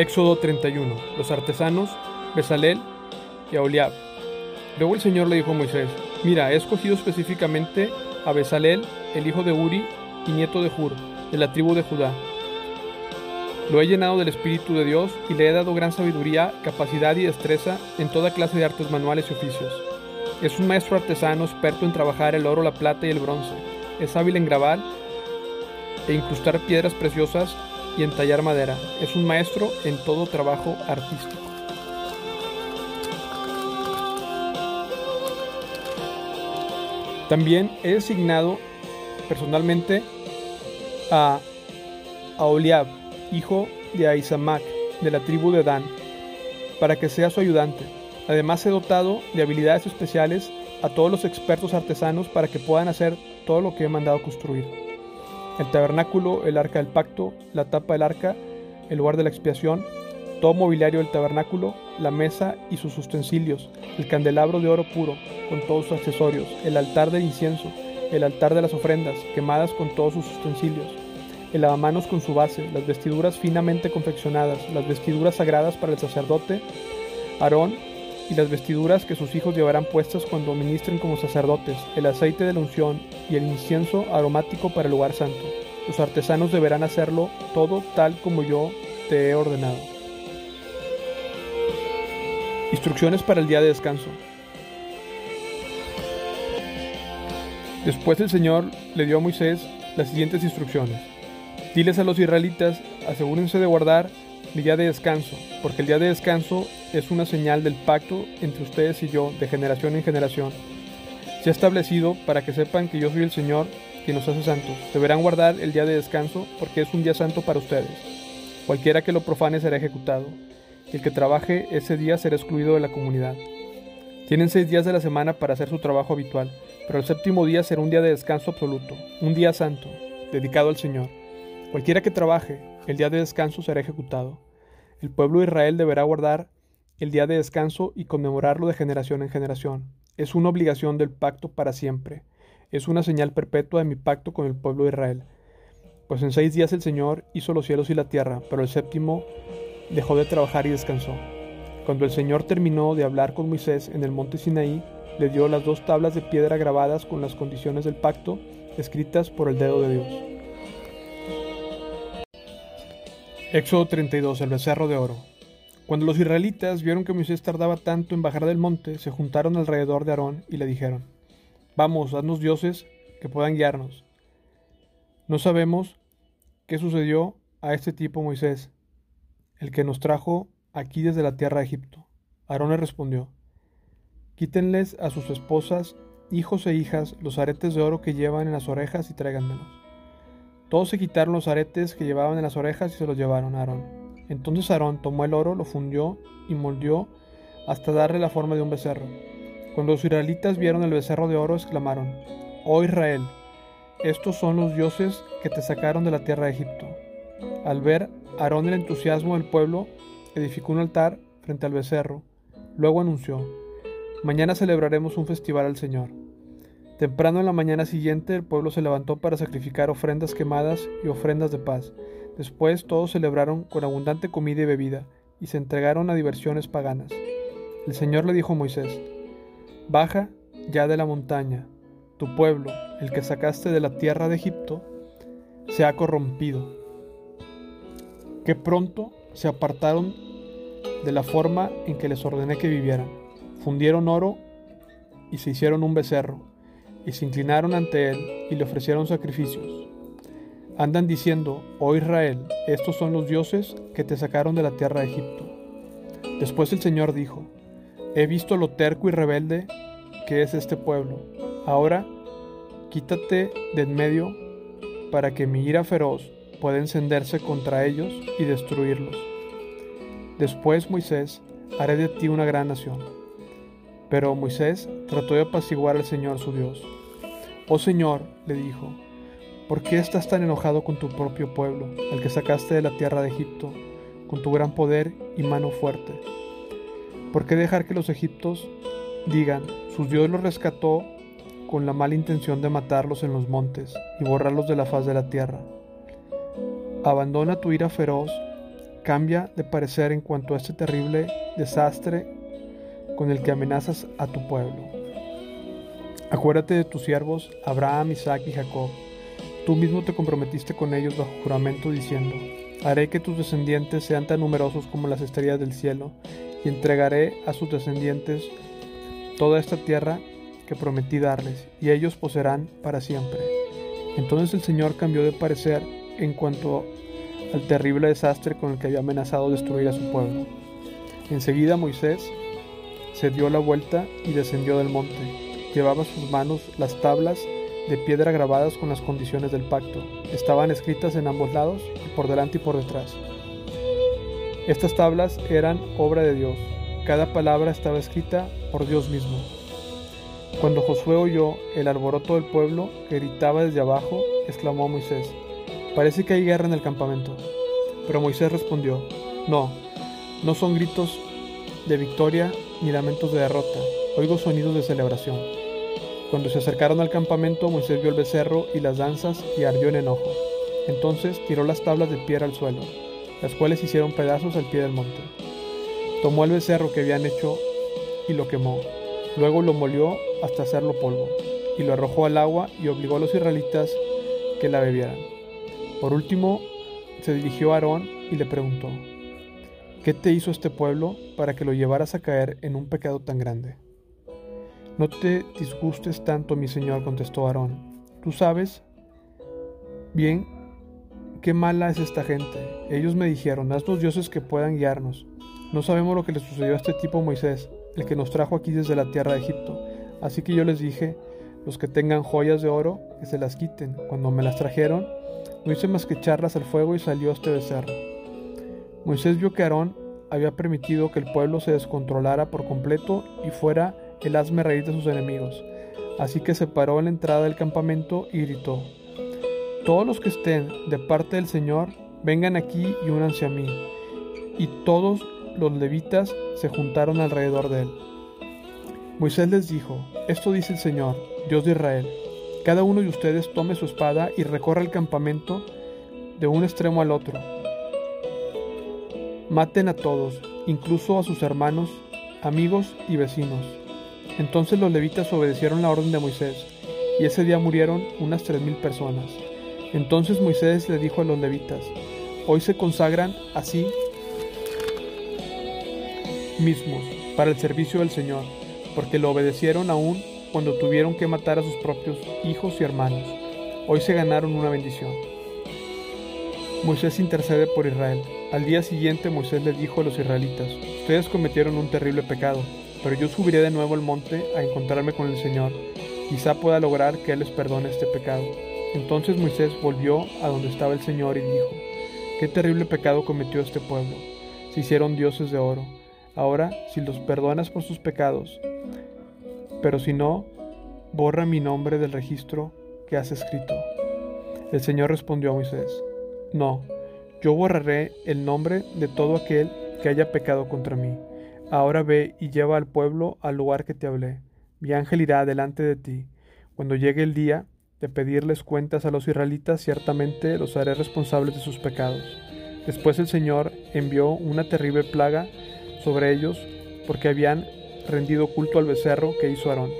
Éxodo 31. Los artesanos, Besalel y Aholiab. Luego el Señor le dijo a Moisés, mira, he escogido específicamente a Besalel, el hijo de Uri y nieto de Hur, de la tribu de Judá. Lo he llenado del Espíritu de Dios y le he dado gran sabiduría, capacidad y destreza en toda clase de artes manuales y oficios. Es un maestro artesano experto en trabajar el oro, la plata y el bronce. Es hábil en grabar e incrustar piedras preciosas y en tallar madera. Es un maestro en todo trabajo artístico. También he designado personalmente a Aholiab, hijo de Aizamac, de la tribu de Dan, para que sea su ayudante. Además he dotado de habilidades especiales a todos los expertos artesanos para que puedan hacer todo lo que he mandado construir. El tabernáculo, el arca del pacto, la tapa del arca, el lugar de la expiación, todo mobiliario del tabernáculo, la mesa y sus utensilios, el candelabro de oro puro con todos sus accesorios, el altar del incienso, el altar de las ofrendas quemadas con todos sus utensilios, el lavamanos con su base, las vestiduras finamente confeccionadas, las vestiduras sagradas para el sacerdote, Aarón y las vestiduras que sus hijos llevarán puestas cuando ministren como sacerdotes, el aceite de la unción y el incienso aromático para el lugar santo. Los artesanos deberán hacerlo todo tal como yo te he ordenado. Instrucciones para el día de descanso. Después el Señor le dio a Moisés las siguientes instrucciones. Diles a los israelitas, asegúrense de guardar día de descanso, porque el día de descanso es una señal del pacto entre ustedes y yo de generación en generación. Se ha establecido para que sepan que yo soy el Señor que nos hace santos. Deberán guardar el día de descanso porque es un día santo para ustedes. Cualquiera que lo profane será ejecutado, el que trabaje ese día será excluido de la comunidad. Tienen seis días de la semana para hacer su trabajo habitual, pero el séptimo día será un día de descanso absoluto, un día santo, dedicado al Señor. Cualquiera que trabaje, el día de descanso será ejecutado. El pueblo de Israel deberá guardar el día de descanso y conmemorarlo de generación en generación. Es una obligación del pacto para siempre. Es una señal perpetua de mi pacto con el pueblo de Israel. Pues en seis días el Señor hizo los cielos y la tierra, pero el séptimo dejó de trabajar y descansó. Cuando el Señor terminó de hablar con Moisés en el monte Sinaí, le dio las dos tablas de piedra grabadas con las condiciones del pacto, escritas por el dedo de Dios. Éxodo 32, el becerro de oro. Cuando los israelitas vieron que Moisés tardaba tanto en bajar del monte, se juntaron alrededor de Aarón y le dijeron, Vamos, haznos dioses que puedan guiarnos. No sabemos qué sucedió a este tipo Moisés, el que nos trajo aquí desde la tierra de Egipto. Aarón le respondió, Quítenles a sus esposas, hijos e hijas los aretes de oro que llevan en las orejas y tráiganmelos. Todos se quitaron los aretes que llevaban en las orejas y se los llevaron a Aarón. Entonces Aarón tomó el oro, lo fundió y moldeó hasta darle la forma de un becerro. Cuando los israelitas vieron el becerro de oro, exclamaron, Oh Israel, estos son los dioses que te sacaron de la tierra de Egipto. Al ver Aarón el entusiasmo del pueblo, edificó un altar frente al becerro. Luego anunció, Mañana celebraremos un festival al Señor. Temprano en la mañana siguiente el pueblo se levantó para sacrificar ofrendas quemadas y ofrendas de paz. Después todos celebraron con abundante comida y bebida, y se entregaron a diversiones paganas. El Señor le dijo a Moisés, Baja ya de la montaña, tu pueblo, el que sacaste de la tierra de Egipto, se ha corrompido. Que pronto se apartaron de la forma en que les ordené que vivieran. Fundieron oro y se hicieron un becerro, y se inclinaron ante él y le ofrecieron sacrificios. Andan diciendo, oh Israel, estos son los dioses que te sacaron de la tierra de Egipto. Después el Señor dijo, he visto lo terco y rebelde que es este pueblo. Ahora, quítate de en medio para que mi ira feroz pueda encenderse contra ellos y destruirlos. Después Moisés, haré de ti una gran nación. Pero Moisés trató de apaciguar al Señor su Dios. Oh Señor, le dijo, ¿Por qué estás tan enojado con tu propio pueblo, el que sacaste de la tierra de Egipto, con tu gran poder y mano fuerte? ¿Por qué dejar que los egiptos digan, su Dios los rescató con la mala intención de matarlos en los montes y borrarlos de la faz de la tierra? Abandona tu ira feroz, cambia de parecer en cuanto a este terrible desastre con el que amenazas a tu pueblo. Acuérdate de tus siervos Abraham, Isaac y Jacob. Tú mismo te comprometiste con ellos bajo juramento diciendo, haré que tus descendientes sean tan numerosos como las estrellas del cielo, y entregaré a sus descendientes toda esta tierra que prometí darles, y ellos poseerán para siempre. Entonces el Señor cambió de parecer en cuanto al terrible desastre con el que había amenazado destruir a su pueblo. Enseguida Moisés se dio la vuelta y descendió del monte. Llevaba sus manos las tablas de piedra grabadas con las condiciones del pacto. Estaban escritas en ambos lados, por delante y por detrás. Estas tablas eran obra de Dios. Cada palabra estaba escrita por Dios mismo. Cuando Josué oyó el alboroto del pueblo que gritaba desde abajo, exclamó Moisés, Parece que hay guerra en el campamento. Pero Moisés respondió, No, no son gritos de victoria ni lamentos de derrota, oigo sonidos de celebración. Cuando se acercaron al campamento, Moisés vio el becerro y las danzas y ardió en enojo. Entonces tiró las tablas de piedra al suelo, las cuales hicieron pedazos al pie del monte. Tomó el becerro que habían hecho y lo quemó. Luego lo molió hasta hacerlo polvo, y lo arrojó al agua y obligó a los israelitas que la bebieran. Por último, se dirigió a Aarón y le preguntó, ¿qué te hizo este pueblo para que lo llevaras a caer en un pecado tan grande? No te disgustes tanto, mi señor, contestó Aarón. Tú sabes bien qué mala es esta gente. Ellos me dijeron, haz dos dioses que puedan guiarnos. No sabemos lo que le sucedió a este tipo Moisés, el que nos trajo aquí desde la tierra de Egipto. Así que yo les dije, los que tengan joyas de oro, que se las quiten. Cuando me las trajeron, no hice más que echarlas al fuego y salió este becerro. Moisés vio que Aarón había permitido que el pueblo se descontrolara por completo y fuera el hazme reír de sus enemigos. Así que se paró en la entrada del campamento y gritó, Todos los que estén de parte del Señor, vengan aquí y únanse a mí. Y todos los levitas se juntaron alrededor de él. Moisés les dijo, Esto dice el Señor, Dios de Israel cada uno de ustedes tome su espada y recorra el campamento de un extremo al otro. Maten a todos, incluso a sus hermanos, amigos y vecinos. Entonces los levitas obedecieron la orden de Moisés, y ese día murieron unas tres mil personas. Entonces Moisés le dijo a los levitas, hoy se consagran así mismos para el servicio del Señor, porque lo obedecieron aún cuando tuvieron que matar a sus propios hijos y hermanos. Hoy se ganaron una bendición. Moisés intercede por Israel. Al día siguiente Moisés les dijo a los israelitas, ustedes cometieron un terrible pecado, pero yo subiré de nuevo al monte a encontrarme con el Señor. Quizá pueda lograr que Él les perdone este pecado. Entonces Moisés volvió a donde estaba el Señor y dijo, qué terrible pecado cometió este pueblo. Se hicieron dioses de oro. Ahora, si los perdonas por sus pecados, pero si no, borra mi nombre del registro que has escrito. El Señor respondió a Moisés, no, yo borraré el nombre de todo aquel que haya pecado contra mí. Ahora ve y lleva al pueblo al lugar que te hablé. Mi ángel irá delante de ti. Cuando llegue el día de pedirles cuentas a los israelitas, ciertamente los haré responsables de sus pecados. Después el Señor envió una terrible plaga sobre ellos porque habían rendido culto al becerro que hizo Aarón.